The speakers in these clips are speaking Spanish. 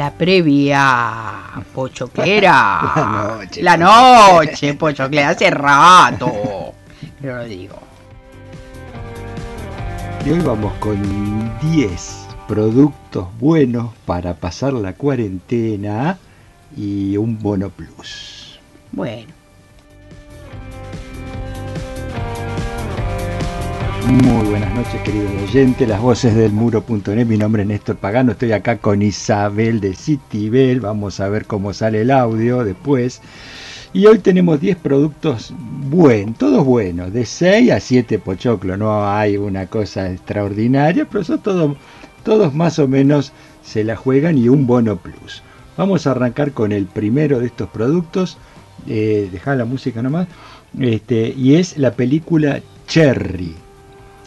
la previa pochoclera. La noche. La noche, pochoclera, hace rato. Yo lo digo. Y hoy vamos con 10 productos buenos para pasar la cuarentena y un bono plus. Bueno. Muy buenas noches, queridos oyentes, las voces del muro.net. Mi nombre es Néstor Pagano, estoy acá con Isabel de Citibel. Vamos a ver cómo sale el audio después. Y hoy tenemos 10 productos buenos, todos buenos, de 6 a 7 pochoclos. No hay una cosa extraordinaria, pero son todos, todos más o menos se la juegan y un bono plus. Vamos a arrancar con el primero de estos productos. Eh, la música nomás. Este, y es la película Cherry.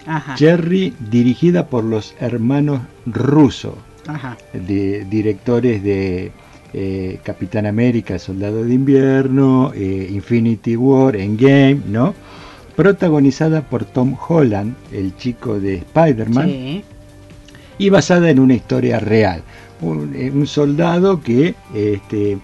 Ajá. Cherry, dirigida por los hermanos Russo, Ajá. de, directores de eh, Capitán América, Soldado de Invierno, eh, Infinity War, Endgame, ¿no? Protagonizada por Tom Holland, el chico de Spider-Man, Sí. y basada en una historia real. Un, eh, un soldado que este,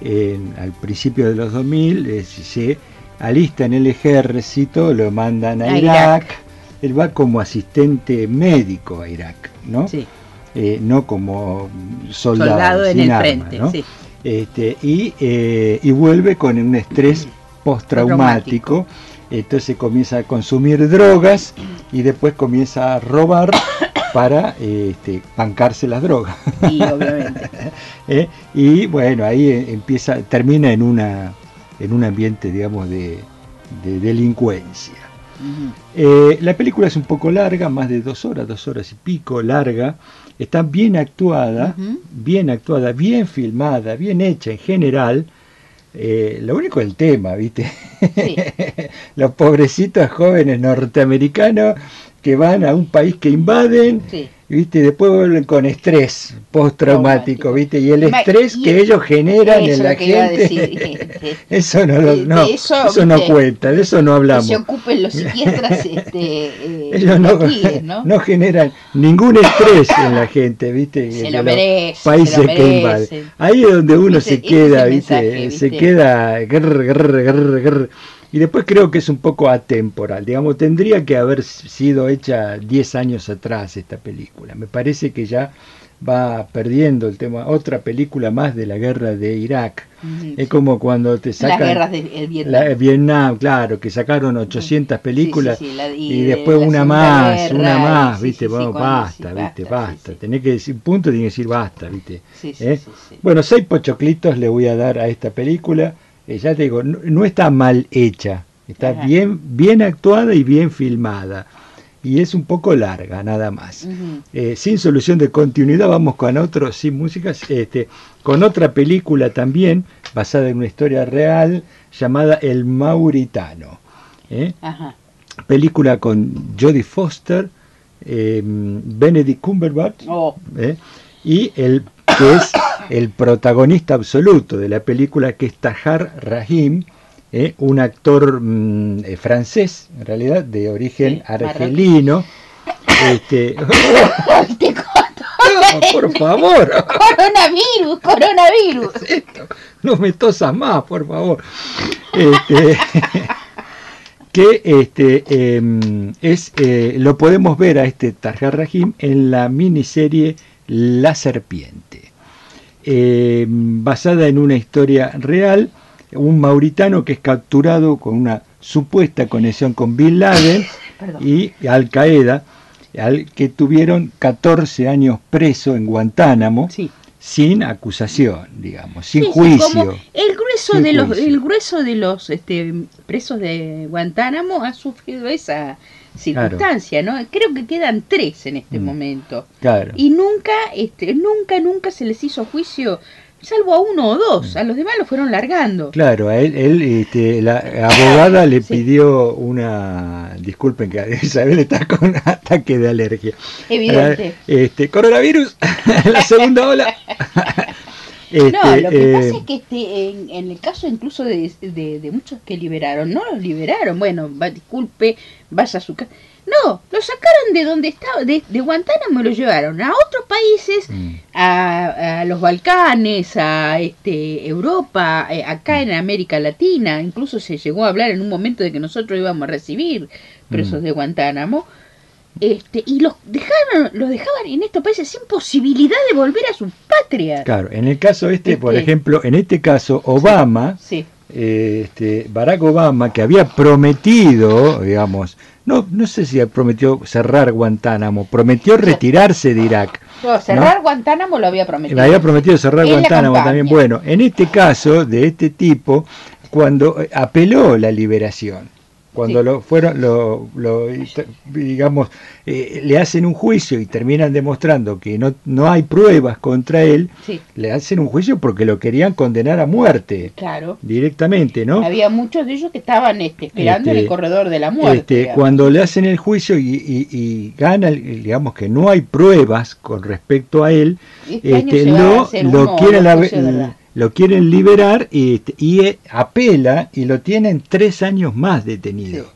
en- al principio de los 2000 eh, se alista en el ejército, lo mandan a, A Irak. Irak. Él va como asistente médico a Irak, ¿no? Sí. Eh, no como soldado, Soldado en el arma, frente. ¿no? Sí. Este, y, eh, y vuelve con un estrés postraumático. Entonces comienza a consumir drogas y después comienza a robar para este, bancarse las drogas. Y obviamente. ¿eh? Y bueno, ahí empieza, termina en una en un ambiente, digamos, de, de delincuencia. Eh, la película es un poco larga, más de dos horas, dos horas y pico, larga. Está bien actuada, bien actuada, bien filmada, bien hecha en general. Eh, lo único el tema, ¿viste? Sí. Los pobrecitos jóvenes norteamericanos que van a un país que invaden, Sí. ¿Viste? Y después vuelven con estrés postraumático, Traumático. ¿viste? Y el estrés y- que ellos generan en la lo que gente. Eso no, lo- De- eso, eso no cuenta, de eso no Que hablamos. se ocupen los psiquiatras este, eh, Ellos no, iraquíes, ¿no? no generan ningún estrés en la gente, ¿viste? Se lo merece, se Países lo que merecen. invaden. Ahí es donde uno se queda, ¿viste? mensaje, Se queda. grr, grr, grr, grr. Y después creo que es un poco atemporal. Digamos, tendría que haber sido hecha 10 años atrás esta película. Me parece que ya va perdiendo el tema. Otra película más de la guerra de Irak. Es como cuando te Las sacan. guerras de Vietnam. La, Vietnam, claro, que sacaron 800 películas Sí, sí, sí, la- y, de después una más, Guerra, una más, viste, bueno, basta, viste, basta. Tenés que decir, punto tiene que decir basta, viste. Sí, sí, ¿Eh? Bueno, seis pochoclitos le voy a dar a esta película. Eh, ya te digo, no, no está mal hecha, está Ajá. bien, bien actuada y bien filmada. Y es un poco larga, nada más. Eh, sin solución de continuidad, vamos con otro, sin músicas, este, con otra película también, basada en una historia real, llamada El Mauritano. ¿eh? Ajá. Película con Jodie Foster, eh, Benedict Cumberbatch, Oh, ¿eh? y el que es el protagonista absoluto de la película, que es Tahar Rahim, ¿eh? un actor mm, eh, francés, en realidad, de origen Sí, argelino. Este, te corto. no, por favor, Coronavirus, coronavirus. esto, no me tosas más, por favor. Este, que este em, es eh, lo podemos ver a este Tahar Rahim en la miniserie La Serpiente, Em, basada en una historia real, un mauritano que es capturado con una supuesta conexión con Bin Laden Perdón. y Al Qaeda, al que tuvieron 14 años preso en Guantánamo Sí. sin acusación, digamos, sin Sí, sí, juicio. como el grueso de los el grueso de los este, presos de Guantánamo ha sufrido esa circunstancia, ¿no? Creo que quedan tres en este Mm. momento Claro. y nunca este nunca nunca se les hizo juicio salvo a uno o dos, a los demás los fueron largando. Claro, a él, él, este, la abogada le Sí. pidió una, disculpen que Isabel está con ataque de alergia. Evidente. Este, coronavirus, la segunda ola. Este, no, lo que eh, pasa es que este, en, en el caso incluso de, de- de muchos que liberaron, no los liberaron, bueno, va, disculpe, vaya a su casa. No lo sacaron de donde estaba, de, de Guantánamo lo llevaron a otros países, mm. a, los Balcanes, a este, Europa, eh, acá en América Latina, incluso se llegó a hablar en un momento de que nosotros íbamos a recibir presos mm. de Guantánamo. Este, y los dejaron, los dejaban en estos países sin posibilidad de volver a su patria. Claro, en el caso este, por este. ejemplo, en este caso, Obama, eh, este, Barack Obama, que había prometido, digamos, no, no sé si prometió cerrar Guantánamo, prometió retirarse de Irak. No, cerrar Guantánamo lo había prometido. Lo había prometido cerrar Guantánamo también. Bueno, en este caso, de este tipo, cuando eh, apeló la liberación, cuando lo fueron, lo, digamos, eh, le hacen un juicio y terminan demostrando que no, no hay pruebas contra él, le hacen un juicio porque lo querían condenar a muerte. Claro. Directamente, ¿no? Había muchos de ellos que estaban este, esperando en el este, corredor de la muerte. Este, cuando le hacen el juicio y, y, gana, digamos que no hay pruebas con respecto a él, este, este lo, lo quiere la, lo quieren liberar y, y, eh, apela y lo tienen tres años más detenido,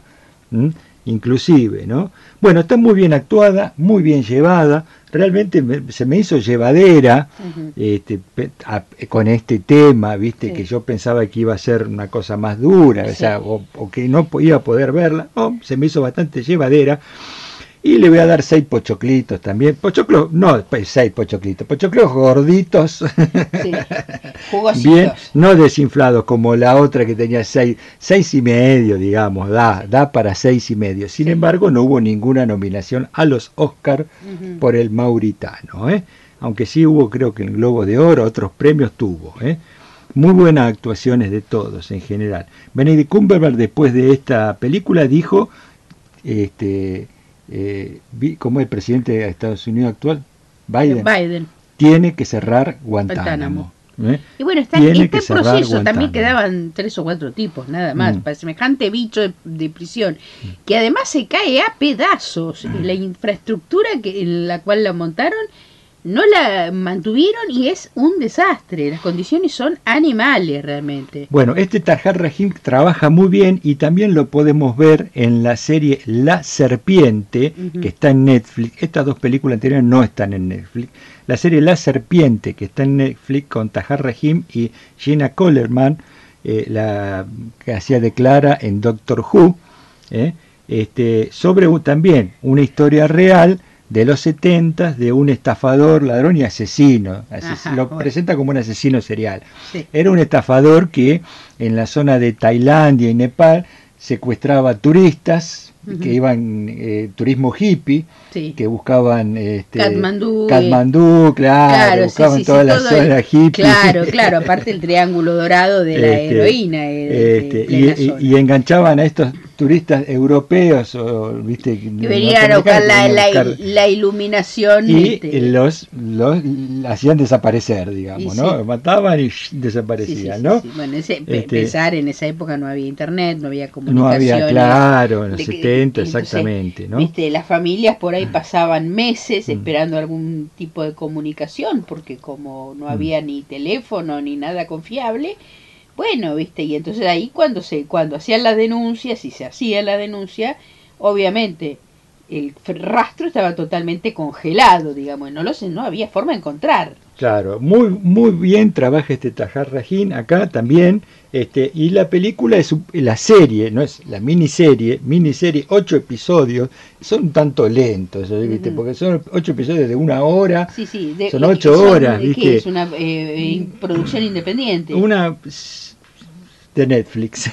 inclusive, ¿no? Bueno, está muy bien actuada, muy bien llevada, realmente se me hizo llevadera este, con este tema, viste, que yo pensaba que iba a ser una cosa más dura, o, sea, o, que no iba a poder verla, se me hizo bastante llevadera. Y le voy a dar seis pochoclitos también. Pochoclos, no, pues, seis pochoclitos. Pochoclos gorditos. Sí, Bien, no desinflados como la otra que tenía seis, seis y medio, digamos, da, da para seis y medio. Sin embargo, no hubo ninguna nominación a los Oscar por el Mauritano, ¿eh? Aunque sí hubo, creo que el Globo de Oro, otros premios tuvo, ¿eh? Muy buenas actuaciones de todos en general. Benedict Cumberbatch después de esta película dijo, este, eh, como el presidente de Estados Unidos actual, Biden, tiene que cerrar Guantánamo. ¿eh? Y bueno, está, en este proceso también quedaban tres o cuatro tipos, nada más, mm. para semejante bicho de, prisión, que además se cae a pedazos. Mm. La infraestructura que, en la cual la montaron no la mantuvieron y es un desastre. Las condiciones son animales realmente. Bueno, este Tahar Rahim trabaja muy bien y también lo podemos ver en la serie La Serpiente, que está en Netflix. Estas dos películas anteriores no están en Netflix. La serie La Serpiente, que está en Netflix con Tahar Rahim y Gina Coleman, eh, la que hacía de Clara en Doctor Who, eh, este, sobre también una historia real de los 70 de un estafador, ladrón y asesino. lo presenta como un asesino serial. Era un estafador que en la zona de Tailandia y Nepal secuestraba turistas que iban eh, turismo hippie, que buscaban este, Katmandú, Katmandú claro, buscaban toda la zona hippie. Claro, claro, aparte el triángulo dorado de la este, heroína. este, y, y, enganchaban a estos turistas europeos o viste que venían a buscar la, iluminación y este, los los hacían desaparecer digamos no mataban y desaparecían no bueno ese, pensar en esa época no había internet no había comunicación no había claro en los 70 exactamente no viste las familias por ahí pasaban meses mm. esperando algún tipo de comunicación porque como no mm. había ni teléfono ni nada confiable bueno, viste, y entonces ahí cuando se, cuando hacían la denuncia, si se hacía la denuncia, obviamente el rastro estaba totalmente congelado, digamos, no lo sé, no había forma de encontrar. Claro, muy muy bien trabaja este Tajar Rajín acá también, este y la película es la serie, no es la miniserie, miniserie ocho episodios, son un tanto lentos, ¿viste? porque son ocho episodios de una hora, sí, sí, son ocho horas, ¿viste? es una eh, eh, producción independiente. Una de Netflix.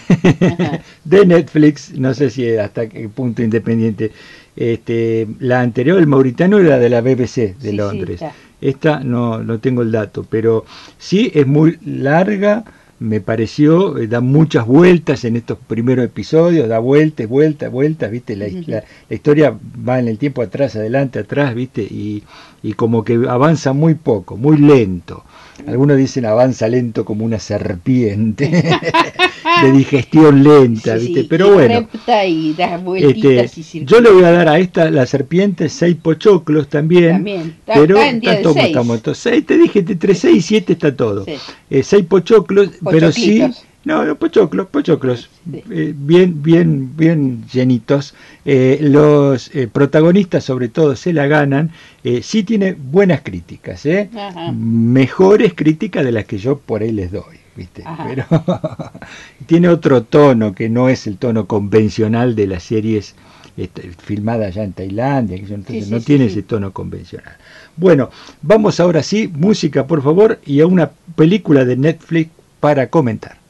de Netflix, no sé si hasta qué punto independiente. Este, la anterior, el Mauritano, era de la BBC de Londres. Esta no, no tengo el dato, pero sí es muy larga, me pareció, eh, da muchas vueltas en estos primeros episodios, da vueltas, vueltas, vueltas, viste, la, la, historia va en el tiempo atrás, adelante, atrás, viste, y, y como que avanza muy poco, muy lento. Algunos dicen avanza lento como una serpiente, de digestión lenta, ¿viste? Pero bueno. Este, yo le voy a dar a esta, la serpiente, seis pochoclos también. También. pero está, estamos, seis. te dije entre seis y siete está todo. Eh, seis pochoclos, pero sí No, no, pochoclos, pochoclos, eh, bien, bien, bien llenitos. Eh, los eh, protagonistas, sobre todo, se la ganan. sí tiene buenas críticas, mejores críticas de las que yo por ahí les doy, ¿viste? Pero tiene otro tono que no es el tono convencional de las series este, filmadas ya en Tailandia, entonces no tiene ese tono convencional. Bueno, vamos ahora sí, música por favor, y a una película de Netflix para comentar.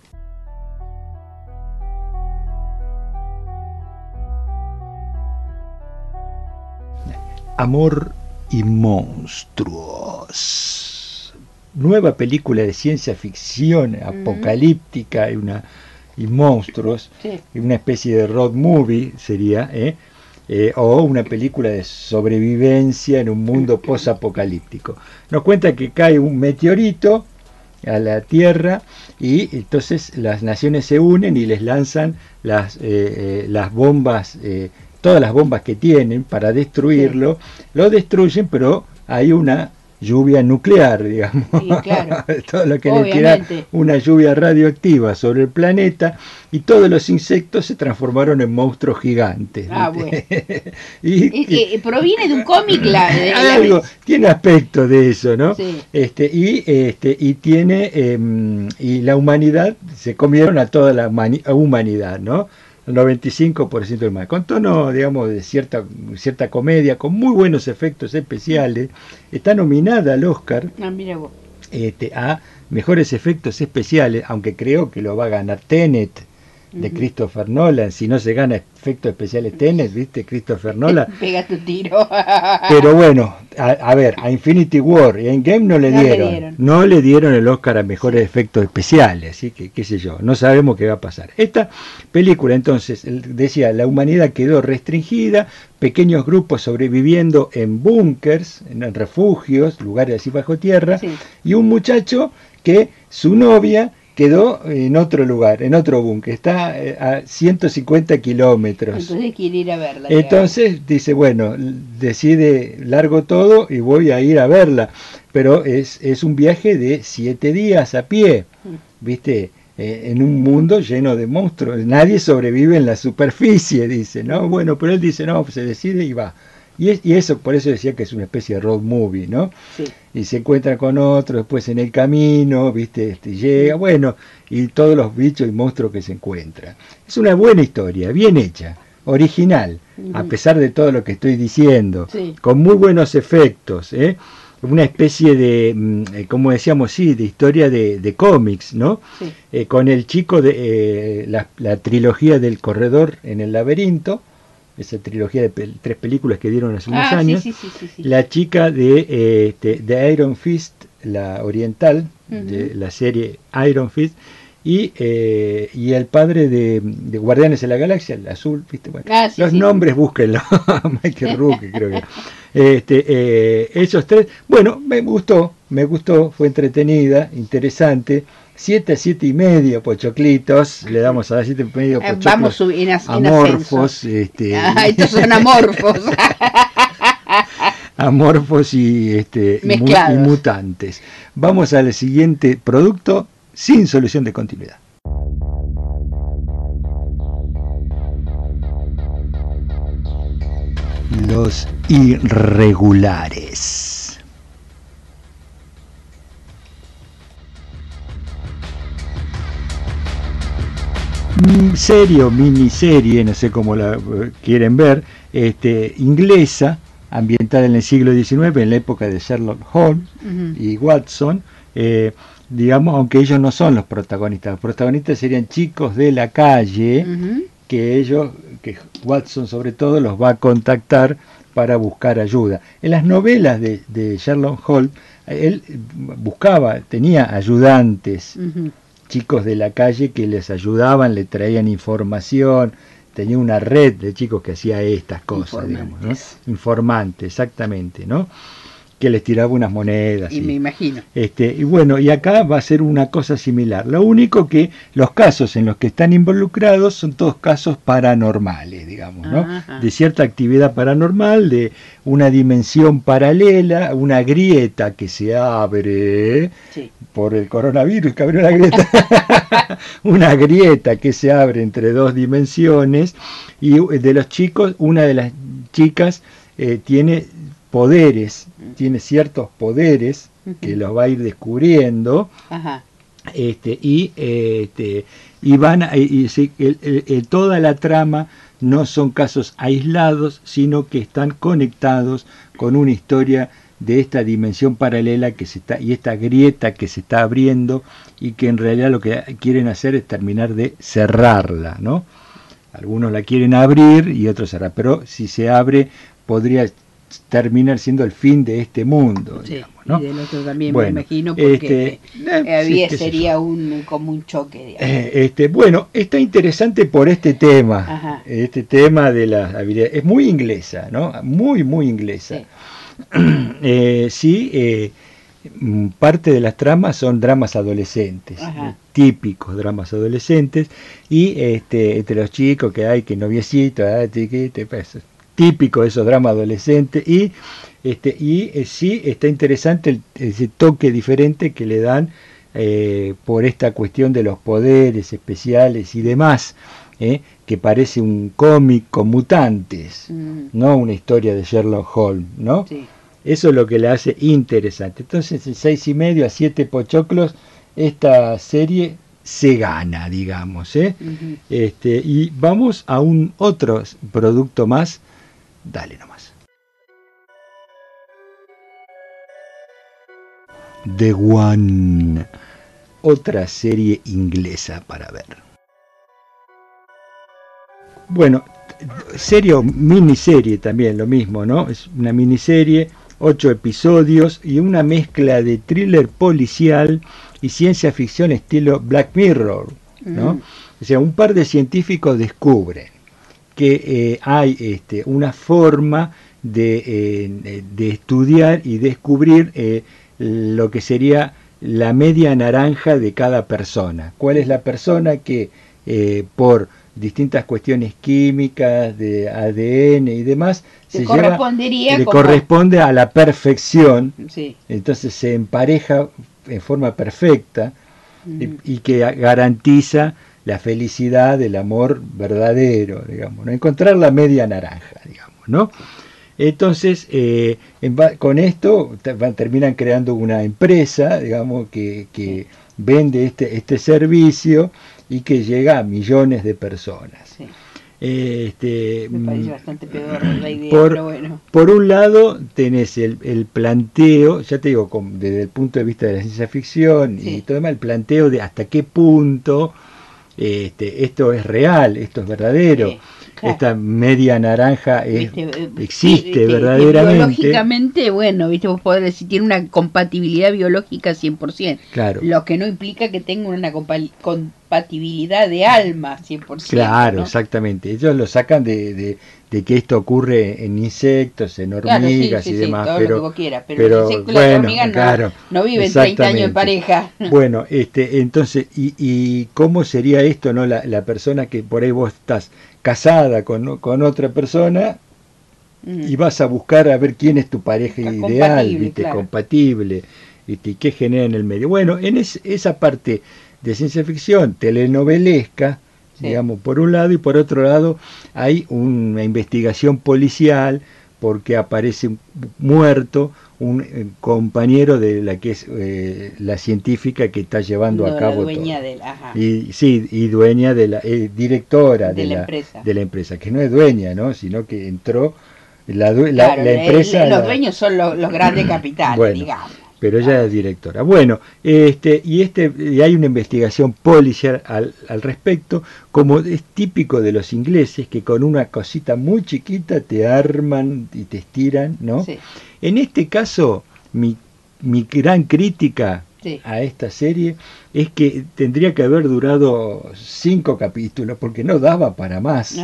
Amor y monstruos. Nueva película de ciencia ficción apocalíptica y, una, y monstruos, y una especie de road movie sería, ¿eh? Eh, o una película de sobrevivencia en un mundo posapocalíptico. Nos cuenta que cae un meteorito a la Tierra y entonces las naciones se unen y les lanzan las, eh, las bombas todas las bombas que tienen para destruirlo, lo destruyen, pero hay una lluvia nuclear, digamos, todo lo que le tira una lluvia radioactiva sobre el planeta y todos los insectos se transformaron en monstruos gigantes. Ah, bueno. y, proviene de un cómic, algo tiene aspecto de eso, ¿no? Este y este y tiene em, y la humanidad se comieron a toda la humanidad, ¿no? El 95% del más, con tono, digamos, de cierta, cierta comedia, con muy buenos efectos especiales. Está nominada al Oscar ah, este, a mejores efectos especiales, aunque creo que lo va a ganar Tenet de Christopher Nolan, si no se gana efectos especiales Tenet, ¿viste? Christopher Nolan. Pega tu tiro. Pero bueno, a, ver, a Infinity War y a Endgame no le, dieron, No le dieron el Oscar a mejores efectos especiales, así que qué sé yo, no sabemos qué va a pasar. Esta película entonces decía, la humanidad quedó restringida, pequeños grupos sobreviviendo en búnkers, en refugios, lugares así bajo tierra, y un muchacho que su novia quedó en otro lugar, en otro búnker, está eh, a 150 kilómetros. Entonces quiere ir a verla. Entonces dice, bueno, decide, largo todo y voy a ir a verla, pero es, es un viaje de siete días a pie, mm. ¿viste? Eh, en un mundo lleno de monstruos, nadie sobrevive en la superficie, dice, ¿no? Bueno, pero él dice, no, se decide y va. Y, eso, por eso decía que es una especie de road movie, ¿no? Y se encuentra con otro después en el camino, ¿viste? Este, llega, bueno, y todos los bichos y monstruos que se encuentran. Es una buena historia, bien hecha, original, a pesar de todo lo que estoy diciendo, con muy buenos efectos, ¿eh? Una especie de, mm, eh, como decíamos, sí, de historia de, cómics, ¿no? Eh, con el chico de eh, la, la trilogía del corredor en el laberinto, esa trilogía de tres películas que dieron hace unos ah, años, la chica de, este, de Iron Fist, la oriental, de la serie Iron Fist, y, eh, y el padre de, Guardianes de la Galaxia, el azul, ¿viste? Bueno, ah, los nombres búsquenlo, Michael Rook, creo que. Este, eh, esos tres, bueno, me gustó, me gustó, fue entretenida, interesante. 7 a 7 y medio pochoclitos, le damos a las 7 y medio pochoclos. Vamos en, en amorfos. Este, ah, estos son amorfos. amorfos y, este, y, mutantes. Vamos al siguiente producto sin solución de continuidad. Los irregulares. Serie o miniserie, no sé cómo la eh, quieren ver, este, inglesa, ambientada en el siglo XIX, en la época de Sherlock Holmes y Watson, eh, digamos, aunque ellos no son los protagonistas, los protagonistas serían chicos de la calle, que ellos, que Watson sobre todo, los va a contactar para buscar ayuda. En las novelas de, Sherlock Holmes, él buscaba, tenía ayudantes, chicos de la calle que les ayudaban, le traían información, tenía una red de chicos que hacía estas cosas, digamos, ¿no? Informante, exactamente, ¿no? Que les tiraba unas monedas. Y me imagino. Este, y bueno, y acá va a ser una cosa similar. Lo único que los casos en los que están involucrados son todos casos paranormales, digamos, ¿no? De cierta actividad paranormal, de una dimensión paralela, una grieta que se abre por el coronavirus, que abrió una grieta, una grieta que se abre entre dos dimensiones, y de los chicos, una de las chicas eh, tiene poderes, tiene ciertos poderes que los va a ir descubriendo. Este, y, este, y van y, toda la trama no son casos aislados, sino que están conectados con una historia de esta dimensión paralela que se está y esta grieta que se está abriendo y que en realidad lo que quieren hacer es terminar de cerrarla, ¿no? Algunos la quieren abrir y otros cerrar, pero si se abre podría terminar siendo el fin de este mundo. digamos, ¿no? Y del otro también me imagino, porque este, había, sería un, como un choque. Eh, este, bueno, está interesante por este tema, este tema de las habilidades. Es muy inglesa, ¿no? Muy, muy inglesa. Sí, eh, sí eh, mm, parte de las tramas son dramas adolescentes, típicos dramas adolescentes, y este, entre los chicos que hay, que noviecito, ah, pues, típico de esos dramas adolescentes y este y eh, sí está interesante ese toque diferente que le dan eh, por esta cuestión de los poderes especiales y demás eh, que parece un cómic con mutantes mm. no una historia de Sherlock Holmes no eso es lo que le hace interesante. Entonces en seis y medio a siete pochoclos esta serie se gana digamos ¿eh? este y vamos a un otro producto más Dale nomás. The One, otra serie inglesa para ver. Bueno, serie o miniserie también, lo mismo, ¿no? Es una miniserie, ocho episodios y una mezcla de thriller policial y ciencia ficción estilo Black Mirror, ¿no? Mm. O sea, un par de científicos descubren que eh, hay este, una forma de, eh, de, estudiar y descubrir eh, lo que sería la media naranja de cada persona. ¿Cuál es la persona que por distintas cuestiones químicas, de ADN y demás, se, correspondería le corresponde a la perfección, entonces se empareja en forma perfecta y, que garantiza la felicidad, el amor verdadero, digamos, ¿no? encontrar la media naranja, digamos, ¿no? Entonces, eh, con esto terminan creando una empresa, digamos, que, que vende este, este servicio y que llega a millones de personas. Este, Me parece mm, bastante peor la idea, por, pero bueno. Por un lado tenés el, el, planteo, ya te digo, desde el punto de vista de la ciencia ficción y todo demás, el planteo de hasta qué punto este, esto es real, esto es verdadero. Esta media naranja eh, existe verdaderamente. Biológicamente, bueno, ¿viste? vos podés decir, tiene una compatibilidad biológica 100%. Claro. Lo que no implica que tenga una compatibilidad de alma 100%. Claro, exactamente. Ellos lo sacan de, de que esto ocurre en insectos, en hormigas y demás. pero, pero, bueno, claro, no, viven 30 años en pareja. Bueno, este, entonces, ¿y, y cómo sería esto, no? La, la, persona que por ahí vos estás casada con, con otra persona mm. y vas a buscar a ver quién es tu pareja ideal, ¿viste? compatible, y qué genera en el medio. Bueno, en esa parte de ciencia ficción telenovelesca, digamos, por un lado, y por otro lado hay una investigación policial porque aparece muerto un eh, compañero de la que es eh, la científica que está llevando a cabo dueña todo. De la, y sí y dueña de la eh, directora de, la, empresa. de la empresa que no es dueña no sino que entró la, la, empresa los dueños son los, los grandes capitales digamos pero ella es directora. Bueno, este, y, este, y hay una investigación policial al, al, respecto, como es típico de los ingleses, que con una cosita muy chiquita te arman y te estiran, ¿no? En este caso, mi, mi gran crítica a esta serie es que tendría que haber durado cinco capítulos, porque no daba para más.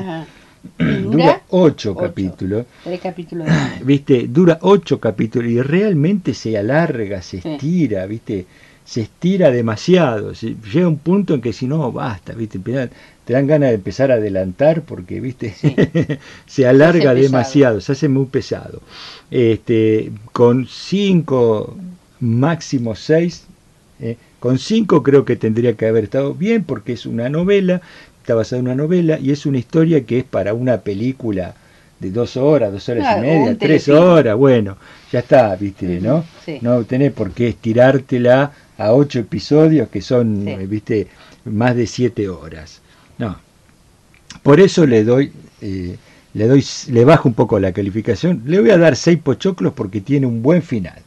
Dura ocho, capítulos. Tres capítulos. Viste, dura ocho capítulos y realmente se alarga, se estira, viste, se estira demasiado. llega un punto en que si no, basta, viste, te dan ganas de empezar a adelantar porque, viste, se alarga demasiado, se hace muy pesado. Este, con cinco, máximo seis, eh, con cinco creo que tendría que haber estado bien porque es una novela, está basada en una novela y es una historia que es para una película de dos horas, dos horas y media, tres horas, bueno, ya está, viste, ¿no? No tenés por qué estirártela a ocho episodios que son, eh, viste, más de siete horas. No. Por eso le doy, eh, le doy, le bajo un poco la calificación. Le voy a dar seis pochoclos porque tiene un buen final.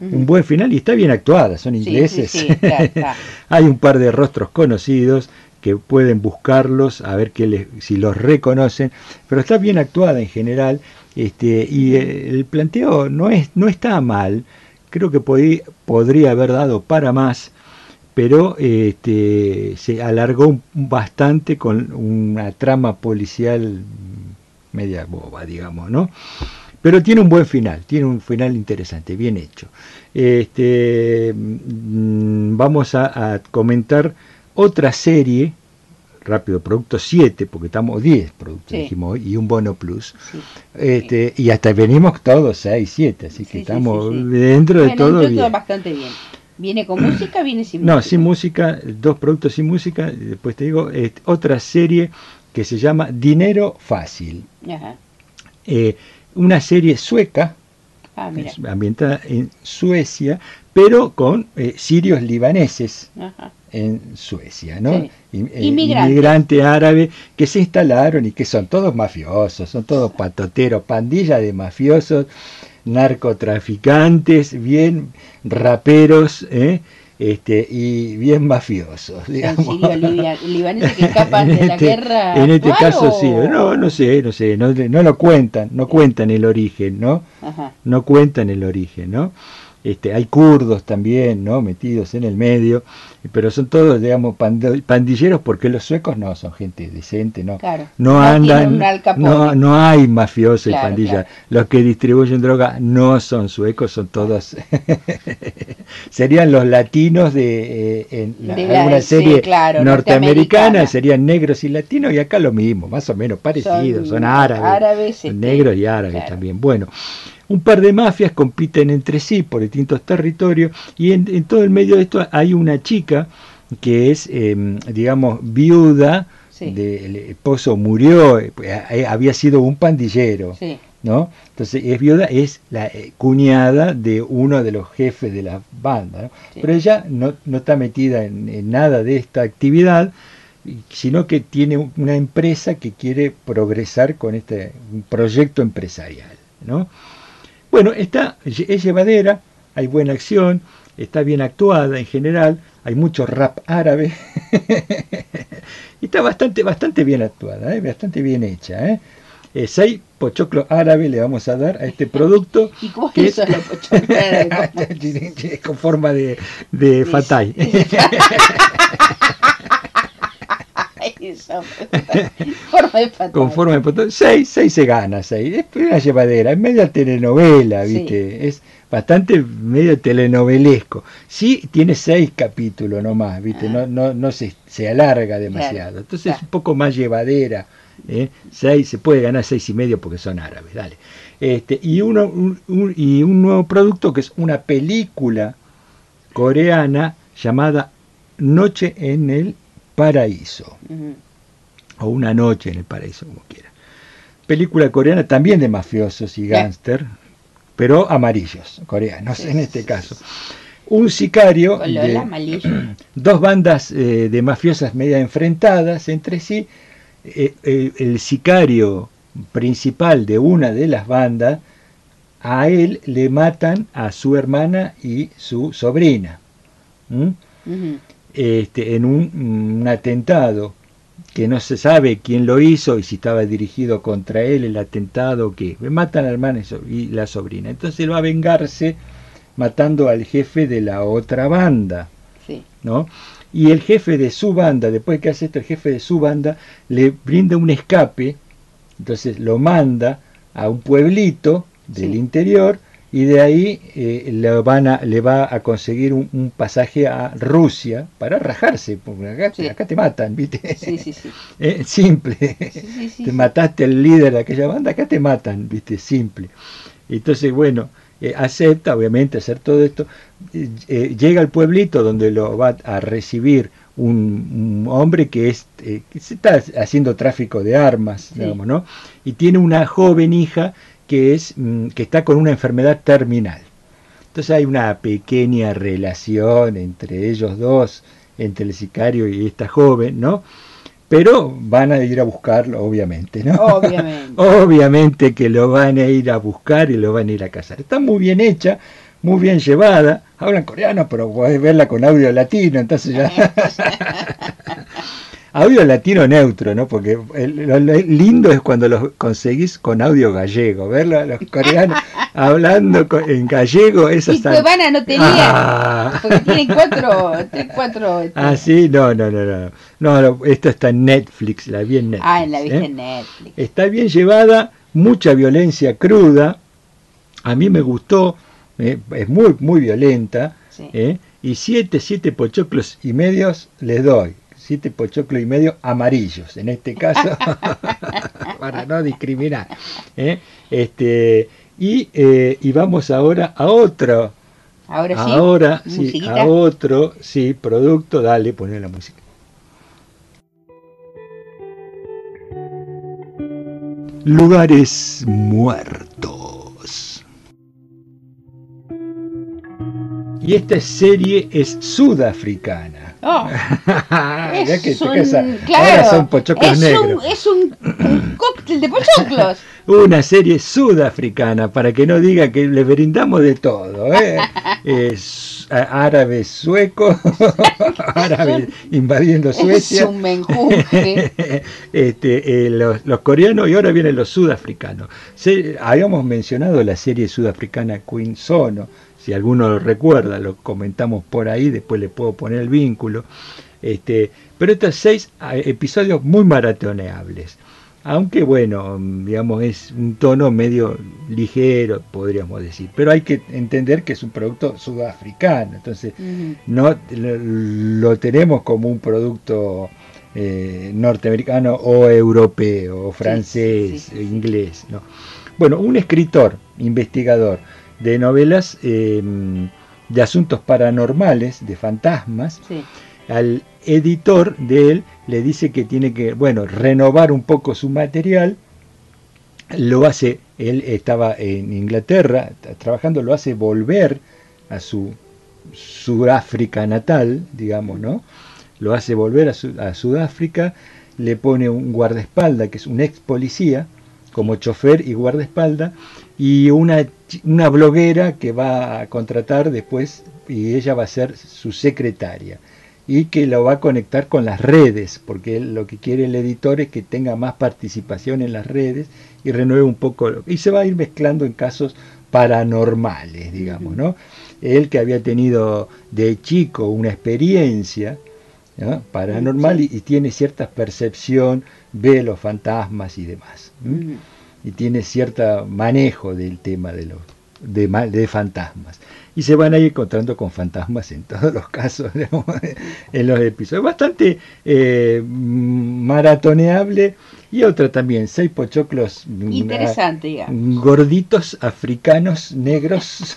Un buen final y está bien actuada, son ingleses. Hay un par de rostros conocidos que pueden buscarlos a ver que si los reconocen, pero está bien actuada en general este, y el planteo no, es, no está mal, creo que podría haber dado para más, pero este, se alargó bastante con una trama policial media boba, digamos, ¿no? Pero tiene un buen final, tiene un final interesante, bien hecho. Este, mm, vamos a, comentar otra serie, rápido, producto 7, porque estamos 10 productos, dijimos y un bono plus. este, Y hasta venimos todos 6, 7, así que estamos dentro de todo. Bien. bastante bien. ¿Viene con música? ¿Viene sin música? No, sin música, dos productos sin música. Después te digo, otra serie que se llama Dinero Fácil. Eh, una serie sueca, ah, ambientada en Suecia, pero con eh, sirios libaneses en Suecia, ¿no? Eh, inmigrante árabe que se instalaron y que son todos mafiosos, son todos patoteros, pandilla de mafiosos narcotraficantes, bien raperos, ¿eh? este, y bien mafiosos. Digamos. libaneses que escapan de la este, guerra. En este caso sí, no, no sé, no sé, no, no lo cuentan, no cuentan el origen, ¿no? No cuentan el origen, ¿no? Este, hay kurdos también, ¿no? Metidos en el medio, pero son todos, digamos, pandilleros porque los suecos no son gente decente, ¿no? No, andan, no, no hay mafiosos y pandillas. Los que distribuyen droga no son suecos, son todos, serían los latinos de, eh, en alguna serie norteamericana, serían negros y latinos y acá lo mismo, más o menos parecidos, son, árabes, este, negros y árabes también. Bueno. Un par de mafias compiten entre sí por distintos territorios y en, todo el medio de esto hay una chica que es, em, digamos, viuda, del esposo murió, eh, había sido un pandillero. ¿no? Entonces es viuda, es la eh, cuñada de uno de los jefes de la banda, pero ella no, no está metida en, en, nada de esta actividad, sino que tiene una empresa que quiere progresar con este proyecto empresarial. ¿no? Bueno, está, es llevadera, hay buena acción, está bien actuada en general, hay mucho rap árabe y está bastante, bastante bien actuada, ¿eh? bastante bien hecha. ¿eh? Eh, seis pochoclos árabes le vamos a dar a este producto. ¿Y cómo que es los pochoclos árabes? con forma de, de fatay. Con forma de 6, 6 se gana, 6. Es una llevadera, es media telenovela, ¿viste? Es bastante medio telenovelesco. Sí, tiene 6 capítulos nomás, ¿viste? No, no, no se, se alarga demasiado. Entonces es un poco más llevadera. ¿eh? Seis, se puede ganar seis y medio porque son árabes, dale. Este, y, uno, y un nuevo producto que es una película coreana llamada Noche en el Paraíso. O Una noche en el paraíso, como quiera. Película coreana también de mafiosos y gángster, pero amarillos, coreanos en este caso. Un sicario, de, dos bandas eh, de mafiosas media enfrentadas entre sí. Eh, eh, el sicario principal de una de las bandas, a él le matan a su hermana y su sobrina este, en un, atentado que no se sabe quién lo hizo y si estaba dirigido contra él el atentado que matan al hermano y la sobrina. Entonces él va a vengarse matando al jefe de la otra banda. ¿no? Y el jefe de su banda, después que hace esto, el jefe de su banda le brinda un escape Entonces lo manda a un pueblito del interior y de ahí eh, le, van a, le va a conseguir un, pasaje a Rusia para rajarse, porque acá, te matan, ¿viste? Sí, sí, sí. Eh, simple. te mataste al líder de aquella banda, acá te matan, ¿viste? Simple. Entonces, bueno, eh, acepta, obviamente, hacer todo esto. llega al pueblito donde lo va a recibir un, hombre que, es, que se está haciendo tráfico de armas, digamos, ¿no? Y tiene una joven hija que, es, mm, que está con una enfermedad terminal. Entonces hay una pequeña relación entre ellos dos, entre el sicario y esta joven, ¿no? Pero van a ir a buscarlo, obviamente, ¿no? Obviamente. obviamente que lo van a ir a buscar y lo van a ir a cazar. Está muy bien hecha, muy bien llevada. Hablan coreano, pero podés verla con audio latino, entonces ya... audio latino neutro, ¿no? Porque lo, lindo es cuando los conseguís con audio gallego, verlo a los coreanos hablando en gallego, eso Y Cuevana no tenía, ah. porque tiene cuatro, cuatro... Este. Ah, sí, no, no, no, no, no, esto está en Netflix, la vi en Netflix. Ah, la viste ¿eh? en Netflix. Está bien llevada, mucha violencia cruda, a mí me gustó, ¿eh? es muy, muy violenta, ¿eh? y siete, siete pochoclos y medios les doy siete pochoclos y medio amarillos, en este caso, para no discriminar. ¿eh? Este, y, eh, y, vamos ahora a otro. Ahora sí. A otro, sí, producto. Dale, poné la música. Lugares muertos. Y esta serie es sudafricana. Oh, es un, claro, son pochoclos es Un, es un, cóctel de pochoclos. Una serie sudafricana, para que no diga que le brindamos de todo. ¿eh? es árabe sueco, árabe invadiendo Suecia. Es un menjunje. este, eh, los, los, coreanos y ahora vienen los sudafricanos. habíamos mencionado la serie sudafricana Queen Sono si alguno lo recuerda, lo comentamos por ahí, después le puedo poner el vínculo. Este, pero estos seis ah, episodios muy maratoneables. Aunque bueno, digamos, es un tono medio ligero, podríamos decir. Pero hay que entender que es un producto sudafricano. Entonces, no lo, tenemos como un producto eh, norteamericano o europeo, o francés, inglés. ¿no? Bueno, un escritor, investigador, de novelas em, de asuntos paranormales, de fantasmas. Al editor de él le dice que tiene que, bueno, renovar un poco su material. Lo hace, él estaba en Inglaterra trabajando, lo hace volver a su Sudáfrica natal, digamos, ¿no? Lo hace volver a, a Sudáfrica, le pone un guardaespaldas, que es un ex policía, como chofer y guardaespaldas, y una, una bloguera que va a contratar después y ella va a ser su secretaria y que lo va a conectar con las redes, porque lo que quiere el editor es que tenga más participación en las redes y renueve un poco, y se va a ir mezclando en casos paranormales, digamos, ¿no? Él que había tenido de chico una experiencia paranormal y, tiene cierta percepción, ve los fantasmas y demás y tiene cierto manejo del tema de los de, de fantasmas. Y se van a ir encontrando con fantasmas en todos los casos, en los episodios. Bastante eh, maratoneable. Y otra también, seis pochoclos. Interesante, Gorditos africanos negros.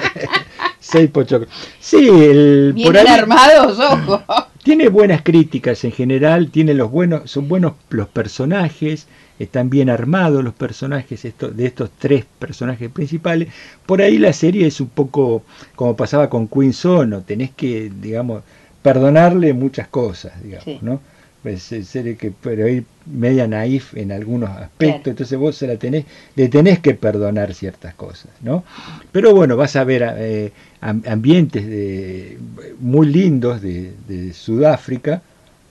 seis pochoclos. Sí, el, Vienen armados, ojo. Tiene buenas críticas en general, tiene los buenos, son buenos los personajes están bien armados los personajes de estos tres personajes principales. Por ahí la serie es un poco como pasaba con Queen Sono, tenés que, digamos, perdonarle muchas cosas, digamos, ¿no? Pues serie que pero ahí media naif en algunos aspectos, entonces vos se la tenés, le tenés que perdonar ciertas cosas, ¿no? Pero bueno, vas a ver eh, ambientes de, muy lindos de, de Sudáfrica,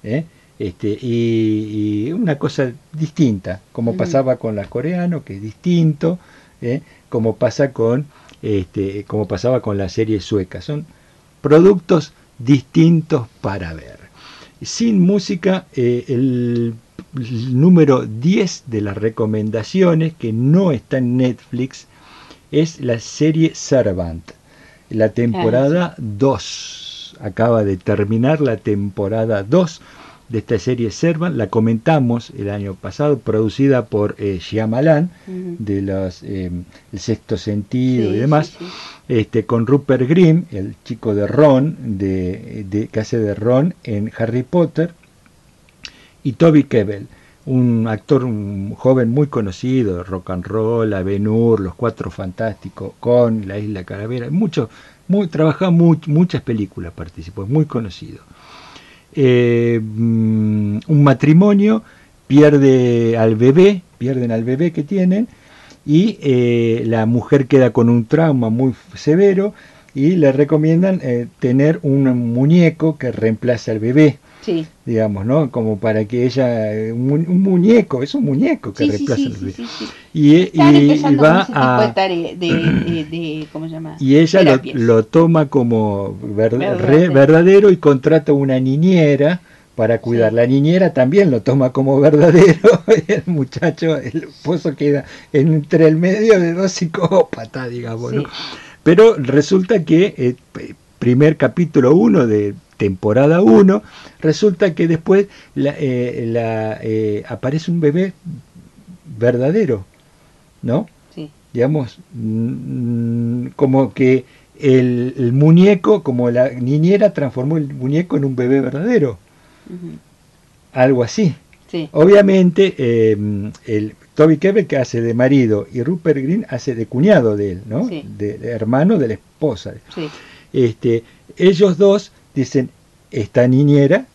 ¿eh? Este, y, una cosa distinta, como pasaba con la coreano, que es distinto, ¿eh? como pasa con este, como pasaba con la serie sueca. Son productos distintos para ver. sin música, eh, el, número 10 de las recomendaciones que no está en Netflix es la serie Servant, la temporada 2. Acaba de terminar la temporada 2 de esta serie Servant, la comentamos el año pasado, producida por eh, Shyamalan, de los eh, El Sexto Sentido y demás, Este, con Rupert Green, el chico de Ron, de, de, que hace de Ron en Harry Potter, y Toby Kebbell, un actor un joven muy conocido, rock and roll, Avenur, Los Cuatro Fantásticos, con La Isla Calavera, mucho, muy, trabaja muchas películas, participó, es muy conocido. Eh, mm, un matrimonio pierde al bebé, pierden al bebé que tienen, y eh, la mujer queda con un trauma muy severo y le recomiendan eh, tener un muñeco que reemplace al bebé. Digamos, ¿no? Como para que ella, un, muñeco, es un muñeco que reemplaza el Y, y, va a... Y ella lo, toma como verdadero. y contrata una niñera para cuidar. La niñera también lo toma como verdadero. el muchacho, el esposo queda entre el medio de dos psicópatas, digamos, ¿no? Pero resulta que eh, primer capítulo 1 de temporada 1, resulta que después la, eh, eh, aparece un bebé verdadero, ¿no? Sí. Digamos, mm, como que el, muñeco, como la niñera transformó el muñeco en un bebé verdadero. Algo así. Sí. Obviamente, em, el Toby Kebbell que hace de marido y Rupert Green hace de cuñado de él, ¿no? De, hermano de la esposa. Sí. Este, ellos dos dicen, esta niñera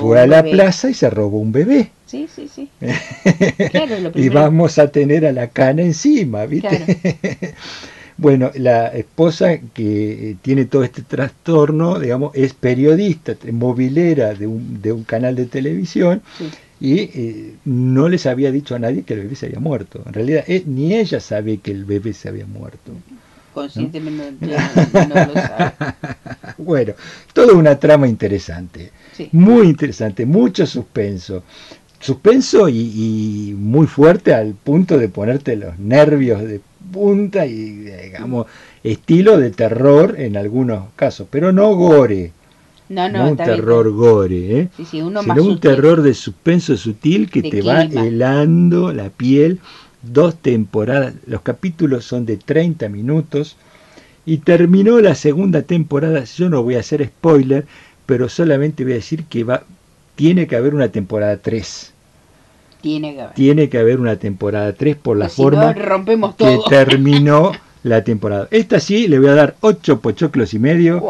fue a la plaza y se robó un bebé. Sí, sí, sí. y vamos a tener a la cana encima, ¿viste? bueno, la esposa que tiene todo este trastorno, digamos, es periodista, movilera de un, de un canal de televisión. y eh, no les había dicho a nadie que el bebé se había muerto. En realidad, eh, ni ella sabe que el bebé se había muerto conscientemente no, lo sabe. Bueno, toda una trama interesante, muy interesante, mucho suspenso. Suspenso y, muy fuerte al punto de ponerte los nervios de punta y, digamos, estilo de terror en algunos casos, pero no gore. No, no, un terror gore, ¿eh? sino un terror de suspenso sutil que te va helando la piel dos temporadas, los capítulos son de 30 minutos y terminó la segunda temporada, yo no voy a hacer spoiler, pero solamente voy a decir que va, tiene que haber una temporada 3. Tiene que haber. Tiene que haber una temporada 3 por la pues forma rompemos que terminó la temporada. Esta sí le voy a dar 8 pochoclos y medio.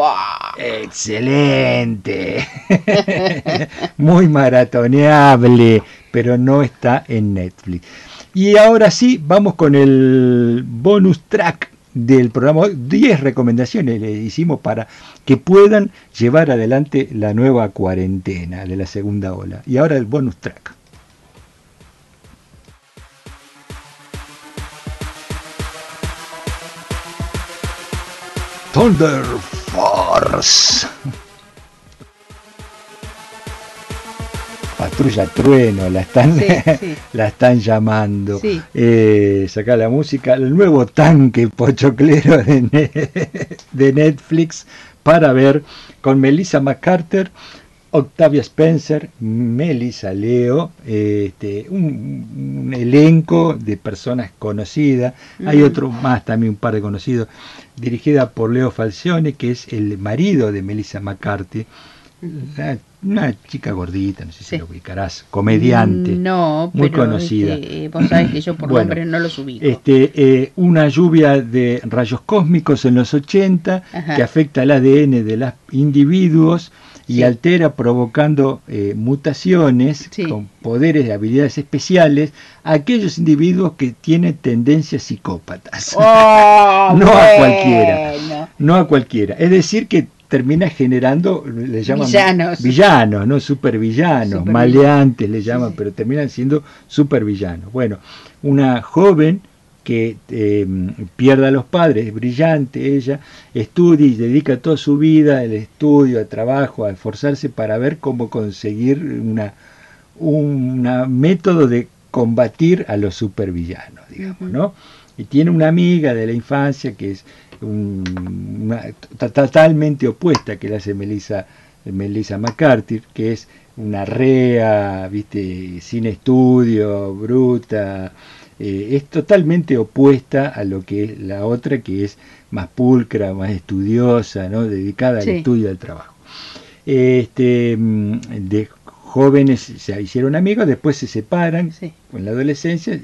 Excelente. Muy maratoneable, pero no está en Netflix. Y ahora sí, vamos con el bonus track del programa. 10 recomendaciones le hicimos para que puedan llevar adelante la nueva cuarentena de la segunda ola. Y ahora el bonus track. Thunder Force. Patrulla Trueno, la están, la están llamando. Eh, saca la música, el nuevo tanque pochoclero de, de Netflix para ver con Melissa McCarter, Octavia Spencer, Melissa Leo, este, un, elenco de personas conocidas. Hay otro más, también un par de conocidos, dirigida por Leo Falcione, que es el marido de Melissa McCarthy una chica gordita, no sé si lo ubicarás, comediante, no, muy conocida. Este, vos sabés que yo por nombre no los ubico. Este, eh, una lluvia de rayos cósmicos en los 80 que afecta al ADN de los individuos y altera provocando eh, mutaciones con poderes y habilidades especiales a aquellos individuos que tienen tendencias psicópatas. Oh, no a cualquiera. No a cualquiera. Es decir, que termina generando, le llaman villanos, villanos no supervillanos, maleantes le llaman, pero terminan siendo supervillanos. Bueno, una joven que eh, pierda a los padres, es brillante ella, estudia y dedica toda su vida al estudio, al trabajo, a esforzarse para ver cómo conseguir una, un método de combatir a los supervillanos, digamos, ¿no? Y tiene una amiga de la infancia que es totalmente opuesta que la hace Melissa, Melissa McCarthy, que es una rea, viste, sin estudio, bruta, eh, es totalmente opuesta a lo que es la otra, que es más pulcra, más estudiosa, ¿no? dedicada al estudio y al trabajo. Este, mm, de jóvenes se hicieron amigos, después se separan con la adolescencia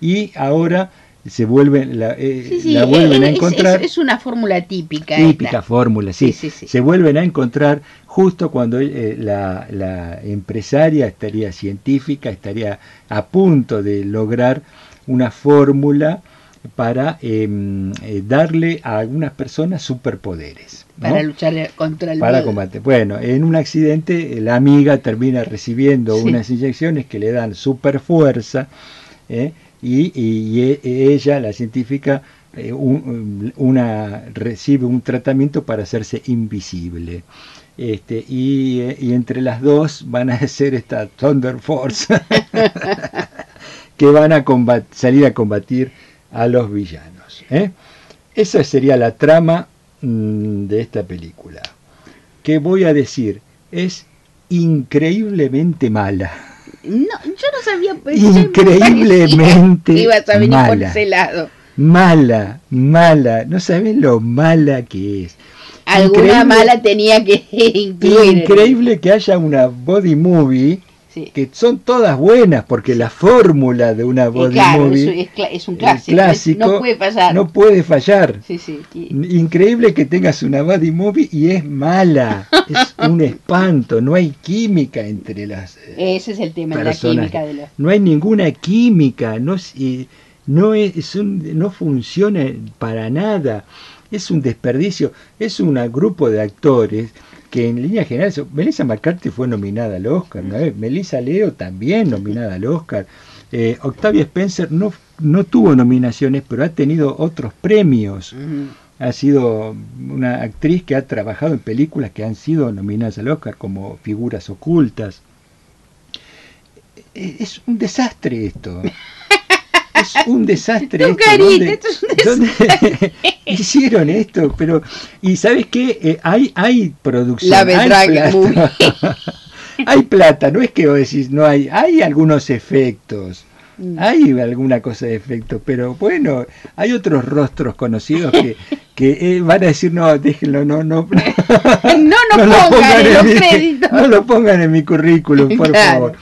y ahora se vuelven la, eh, la vuelven a encontrar es, una fórmula típica típica fórmula sí. se vuelven a encontrar justo cuando eh, la, la, empresaria estaría científica estaría a punto de lograr una fórmula para em, eh, darle a algunas personas superpoderes para luchar contra el para combate. Bueno en un accidente la amiga termina recibiendo unas inyecciones que le dan super fuerza ¿eh? y, e, ella, la científica, eh, una, recibe un tratamiento para hacerse invisible. Este, y, eh, entre las dos van a hacer esta Thunder Force que van a salir a combatir a los villanos. ¿eh? Esa sería la trama mm, de esta película. ¿Qué voy a decir? Es increíblemente mala. No, yo no sabía. Increíblemente ibas a venir por ese lado. Mala, mala. No sabes lo mala que es. Alguna mala tenía que incluir. Increíble que haya una body movie que son todas buenas, porque la fórmula de una body movie es, un clásico, no puede fallar. No puede fallar. Increíble que tengas una body movie y es mala, es un espanto, no hay química entre las eh, Ese es el tema la química. De No hay ninguna química, no, no, es no funciona para nada, es un desperdicio, es un grupo de actores que en línea general, Melissa McCarthy fue nominada al Oscar, ¿no? Melissa Leo también nominada al Oscar, eh, Octavia Spencer no, no tuvo nominaciones, pero ha tenido otros premios. Ha sido una actriz que ha trabajado en películas que han sido nominadas al Oscar como figuras ocultas. E-, es un desastre esto. es un desastre. esto. ¿Dónde, hicieron esto? Pero, y ¿sabes qué? Eh, hay, hay producción. hay, plata. hay plata, no es que vos decís, no hay, hay algunos efectos. Mm. Hay alguna cosa de efecto, pero bueno, hay otros rostros conocidos que, que eh, van a decir, no, déjenlo, no, no. no, no, no pongan, en los créditos. No lo pongan en mi currículum, por favor.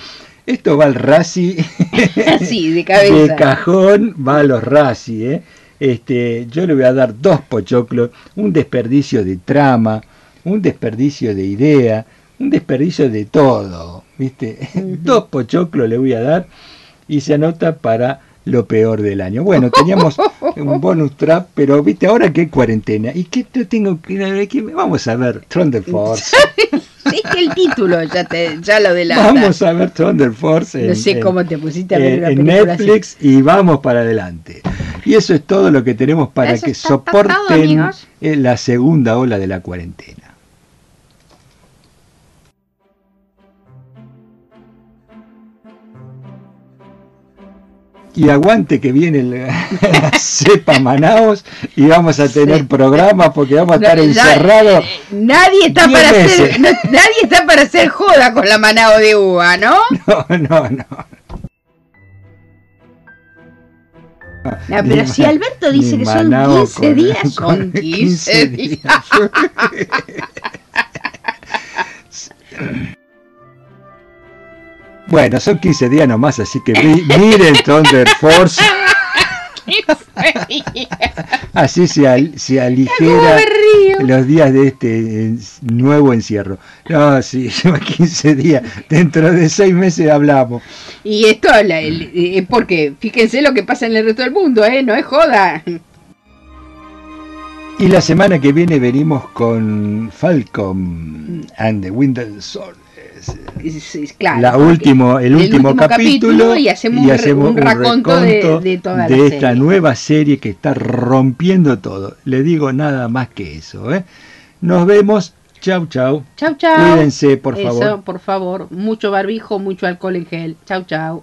Esto va al Razi. sí, de cabeza. De cajón va a los Razi, ¿eh? Este, yo le voy a dar dos pochoclos, un desperdicio de trama, un desperdicio de idea, un desperdicio de todo, ¿viste? dos pochoclos le voy a dar y se anota para lo peor del año. Bueno, teníamos un bonus trap, pero viste, ahora que hay cuarentena. ¿Y qué tengo que Vamos a ver Thunder Force. Es que el título ya, te, ya lo delata. Vamos a ver Thunder Force. no sé cómo te pusiste a ver en Netflix y vamos para adelante. Y eso es todo lo que tenemos para que soporten la segunda ola de la cuarentena. Y aguante que viene la cepa Manaos y vamos a tener programa porque vamos a estar encerrados. Nadie está para hacer, nadie está para hacer joda con la Manao de uva, ¿no? No, no, no. no pero si Alberto dice que son 15 días, son 15 días. Bueno, son 15 días nomás, así que miren Thunder Force. Así se, se aligera los días de este nuevo encierro. No, sí, lleva 15 días. Dentro de 6 meses hablamos. Y esto es porque fíjense lo que pasa en el resto del mundo, ¿eh? No es joda. Y la semana que viene venimos con Falcon and the Winter Soul claro, la último, el, último, capítulo, y hacemos, un, raconto, de, toda de esta nueva serie que está rompiendo todo. Le digo nada más que eso. ¿eh? Nos vemos. Chau, chau. Chau, chau. Cuídense, por favor. Por favor. Mucho barbijo, mucho alcohol en gel. Chau, chau.